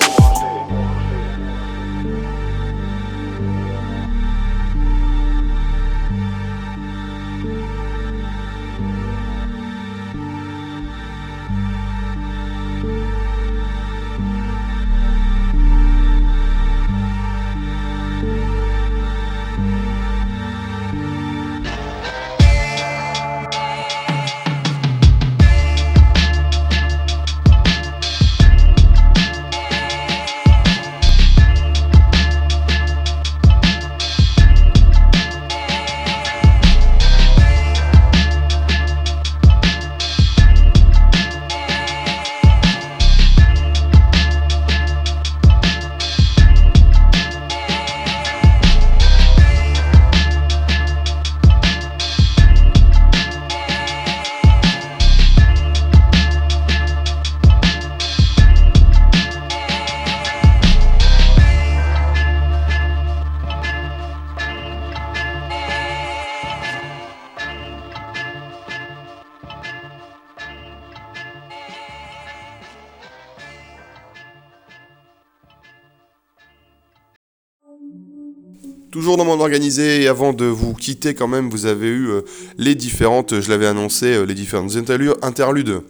Et avant de vous quitter quand même, vous avez eu euh, les différentes, je l'avais annoncé, euh, les différentes interlu- interludes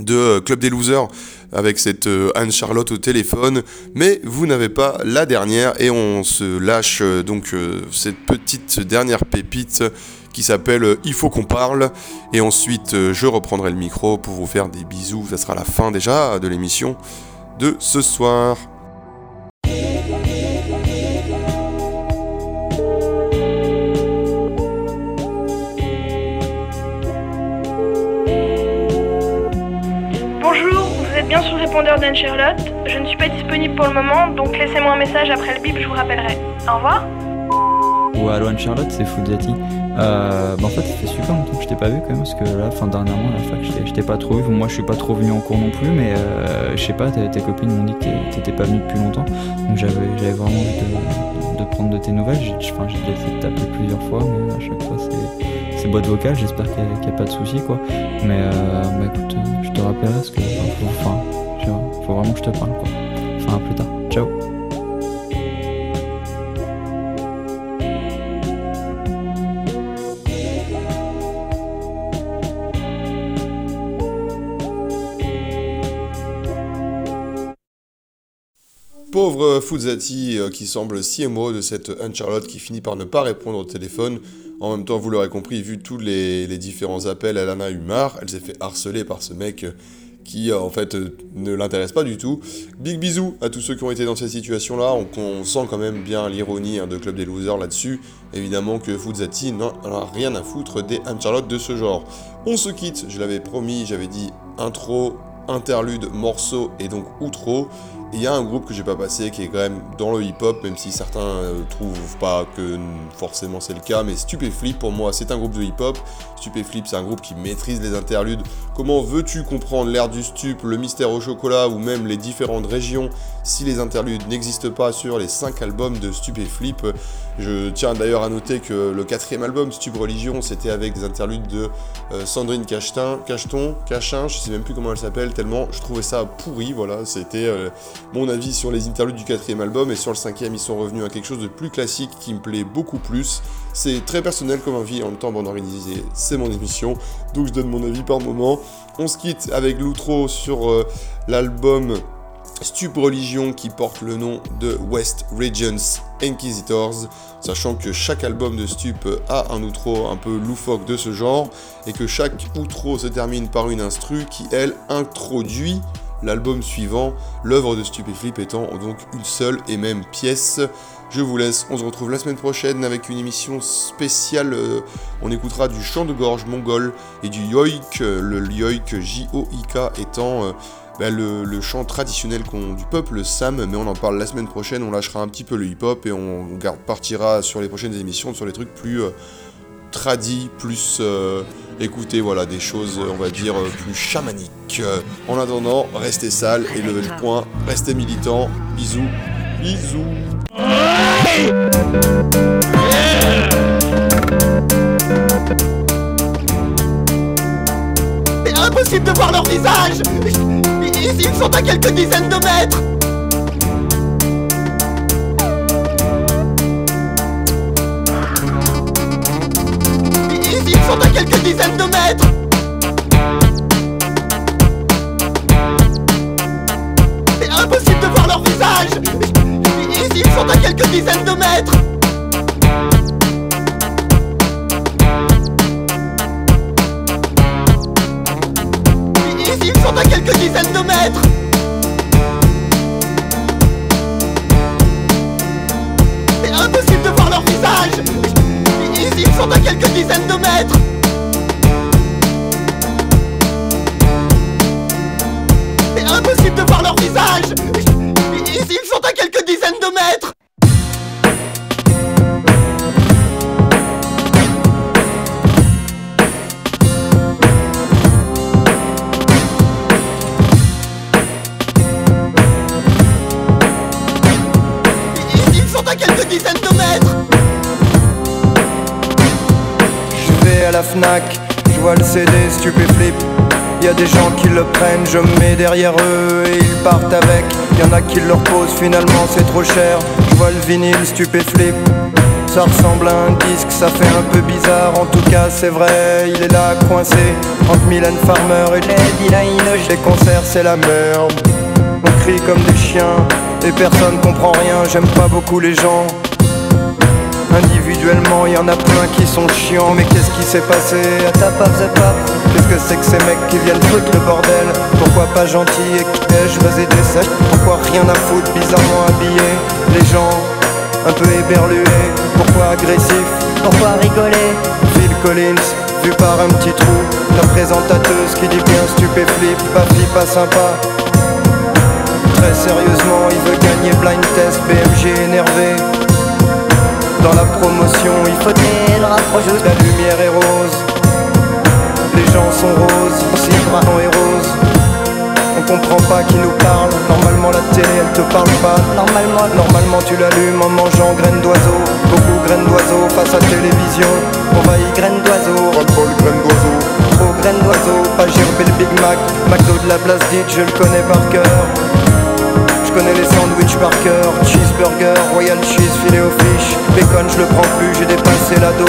de euh, Club des Losers avec cette Anne-Charlotte au téléphone, mais vous n'avez pas la dernière et on se lâche donc cette petite dernière pépite qui s'appelle Il faut qu'on parle. Et ensuite je reprendrai le micro pour vous faire des bisous, ça sera la fin déjà de l'émission de ce soir. Charlotte. Je ne suis pas disponible pour le moment, donc laissez-moi un message après le bip, je vous rappellerai. Au revoir. Ou Allo Anne Charlotte, c'est Foodati. Euh, bah en fait, ça fait super longtemps que je t'ai pas vu quand même, parce que là, fin dernièrement, la fac, je t'ai- pas trop vu. Moi, je suis pas trop venu en cours non plus, mais euh, je sais pas, tes copines m'ont dit que t'étais pas venu depuis longtemps. Donc j'avais vraiment envie de, prendre de tes nouvelles. J'ai déjà essayé de t'appeler plusieurs fois, mais à chaque fois, c'est boîte vocale. J'espère qu'il n'y a pas de soucis, quoi. Mais euh, bah écoute, euh, je te rappellerai, parce que enfin, je te parle, quoi. Enfin, à plus tard. Ciao. Pauvre Fuzati euh, qui semble si émo de cette Anne-Charlotte qui finit par ne pas répondre au téléphone. En même temps, vous l'aurez compris, vu tous les, les différents appels, elle en a eu marre. Elle s'est fait harceler par ce mec euh, qui, euh, en fait, euh, ne l'intéresse pas du tout. Big bisous à tous ceux qui ont été dans cette situation-là. On, sent quand même bien l'ironie hein, de Club des Losers là-dessus. Évidemment que Fuzati n'en a rien à foutre des Anne-Charlotte de ce genre. On se quitte, je l'avais promis, j'avais dit intro, interlude, morceau et donc outro. Il y a un groupe que j'ai pas passé qui est quand même dans le hip-hop, même si certains euh, trouvent pas que forcément c'est le cas, mais Stupéflip pour moi c'est un groupe de hip-hop. Stupéflip c'est un groupe qui maîtrise les interludes. Comment veux-tu comprendre l'ère du stup, le mystère au chocolat ou même les différentes régions si les interludes n'existent pas sur les 5 albums de Stupéflip Je tiens d'ailleurs à noter que le quatrième album, Stup Religion, c'était avec des interludes de euh, Sandrine Cachetin, Cacheton, Cachin, je sais même plus comment elle s'appelle, tellement je trouvais ça pourri, voilà, c'était euh, mon avis sur les interludes du quatrième album, et sur le cinquième ils sont revenus à quelque chose de plus classique qui me plaît beaucoup plus. C'est très personnel comme avis, en même temps bande organisée, c'est mon émission, donc je donne mon avis par moment. On se quitte avec l'outro sur euh, l'album Stup Religion qui porte le nom de West Regions Inquisitors, sachant que chaque album de Stup a un outro un peu loufoque de ce genre, et que chaque outro se termine par une instru qui, elle, introduit l'album suivant, l'œuvre de Stupéflip étant donc une seule et même pièce. Je vous laisse, on se retrouve la semaine prochaine avec une émission spéciale. euh, on écoutera du chant de gorge mongol et du yoik, euh, le yoik J-O-I-K étant euh, bah, le, le chant traditionnel du peuple Sam, mais on en parle la semaine prochaine, on lâchera un petit peu le hip-hop et on garde, partira sur les prochaines émissions sur les trucs plus euh, tradis, plus euh, écouter voilà, des choses, on va dire, euh, plus chamaniques. Euh, en attendant, restez sales et levez le point, restez militants, bisous, bisous. C'est impossible de voir leur visage Ils sont à quelques dizaines de mètres. Ils sont à quelques dizaines de mètres. C'est impossible de voir leur visage. Ici, ils sont à quelques dizaines de mètres sont à quelques dizaines de mètres. C'est impossible de voir leur visage. Ici, ils sont à quelques dizaines de mètres. C'est impossible de voir leur visage. Ici, ils sont à quelques dizaines de mètres des gens qui le prennent, je me mets derrière eux et ils partent avec. Y en a qui le reposent, finalement c'est trop cher. Je vois le vinyle stupéflip. Ça ressemble à un disque, ça fait un peu bizarre. En tout cas, c'est vrai, il est là coincé entre Mylène Farmer et Lady Linoche. Les concerts, c'est la merde. On crie comme des chiens et personne comprend rien. J'aime pas beaucoup les gens. Individuellement, il y en a plein qui sont chiants. Mais qu'est-ce qui s'est passé? À ta pop Qu'est-ce que c'est que ces mecs qui viennent foutre le bordel? Pourquoi pas gentil et je faisais des sèches Pourquoi rien à foutre, bizarrement habillés Les gens un peu éberlués. Pourquoi agressif? Pourquoi rigoler? Phil Collins, vu par un petit trou. La présentateuse qui dit bien stupéflip Pas fille, pas sympa. Très sérieusement, il veut gagner blind test BMG énervé dans la promotion, il faut le rapprocher. La lumière est rose, les gens sont roses, aussi est rose. On comprend pas qui nous parle. Normalement la télé elle te parle pas. Normalement, normalement tu l'allumes en mangeant graines d'oiseau. Beaucoup graines d'oiseau face à télévision. On va y graines d'oiseau. Roll graines d'oiseau. Trop graines d'oiseau. Pas gerber le Big Mac. McDo de la place dite, je le connais par cœur. Connais les sandwichs par cœur, cheeseburger, royal cheese, filet au fish, bacon je le prends plus, j'ai dépassé la dose.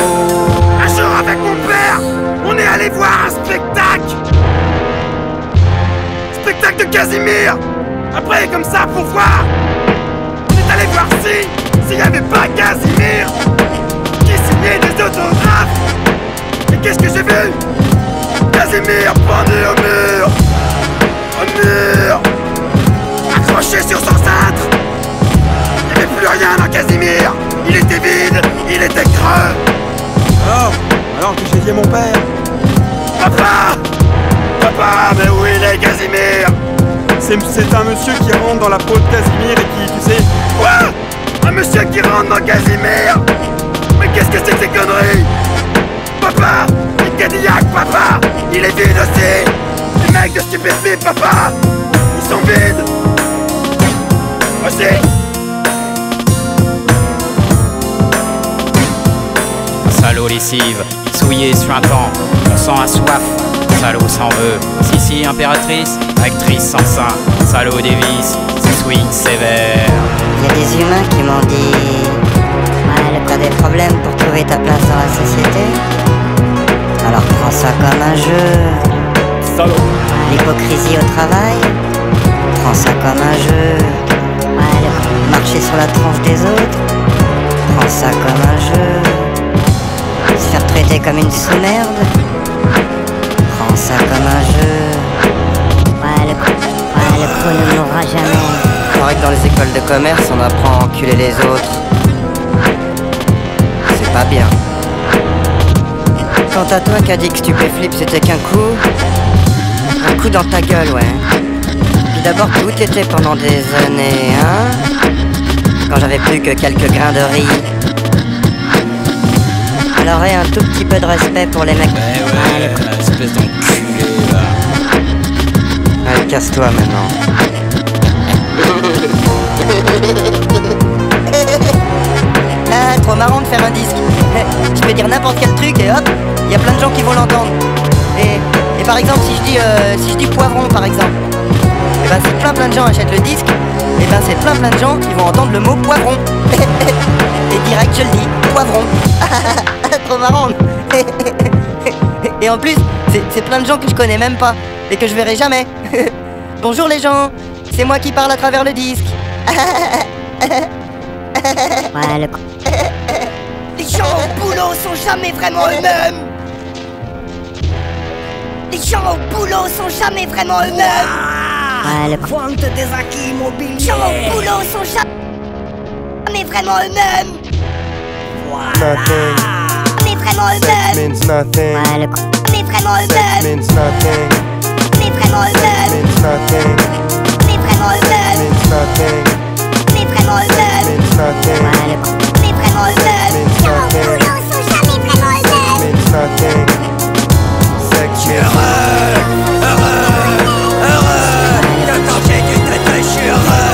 Un jour avec mon père, on est allé voir un spectacle. Spectacle de Casimir. Après, comme ça, pour voir. On est allé voir si, s'il n'y avait pas Casimir Qui signait des autographes. Et qu'est-ce que j'ai vu? Casimir pendu au mur. Au mur Sur son cintre. Il n'y avait plus rien dans Casimir. Il était vide, il était creux. Alors, alors que j'ai dit à mon père. Papa! Papa, mais où il est Casimir? C'est un monsieur qui rentre dans la peau de Casimir et qui, tu sais... Quoi? Un monsieur qui rentre dans Casimir? Mais qu'est-ce que c'est que ces conneries? Papa! Une Cadillac, papa! Il est vide aussi. Les mecs de stupéflip, papa! Ils sont vides Salaud lessive, souillé suintant, on sent a soif, salaud s'en veut. Si si impératrice, actrice sans sein, salaud des vices, c'est swing sévère. Il y a des humains qui m'ont dit Ouais, t'as des problèmes pour trouver ta place dans la société. Alors prends ça comme un jeu. Salaud L'hypocrisie au travail. Prends ça comme un jeu. Marcher sur la tronche des autres Prends ça comme un jeu. Se faire traiter comme une sous-merde Prends ça comme un jeu. Ouais, le, ouais, le coup ne mourra jamais. Il paraît que dans les écoles de commerce, on apprend à enculer les autres. C'est pas bien. Quant à toi qui a dit que Stupéflip c'était qu'un coup, un coup dans ta gueule, ouais. Puis d'abord, où t'étais pendant des années, hein Quand j'avais plus que quelques grains de riz. Alors, et un tout petit peu de respect pour les mecs. Ouais, ouais, espèce d'enculé là. Allez, casse-toi maintenant. Ah, trop marrant de faire un disque. Je peux dire n'importe quel truc et hop, il y a plein de gens qui vont l'entendre. Et, et par exemple, si je dis, euh, si je dis poivron, par exemple, et ben c'est plein plein de gens achètent le disque, et ben c'est plein plein de gens qui vont entendre le mot poivron. et direct, je le dis, poivron. trop marrant. et en plus, c'est- plein de gens que je connais même pas et que je verrai jamais. Bonjour les gens, c'est moi qui parle à travers le disque. Ouais, le Les gens au boulot sont jamais vraiment eux-mêmes Les gens au boulot sont jamais vraiment eux-mêmes Ouais, le Vente des acquis immobiliers au boulot sont jamais vraiment eux-mêmes Nothing. Mais vraiment Sex eux-mêmes means nothing. Mais vraiment Sex eux-mêmes means nothing. Mais vraiment eux-mêmes Means nothing. Mais vraiment eux-mêmes Means nothing. Mais vraiment eux-mêmes Means nothing. Mais vraiment eux-mêmes Means nothing. sont jamais vraiment eux-mêmes Means nothing. 血汗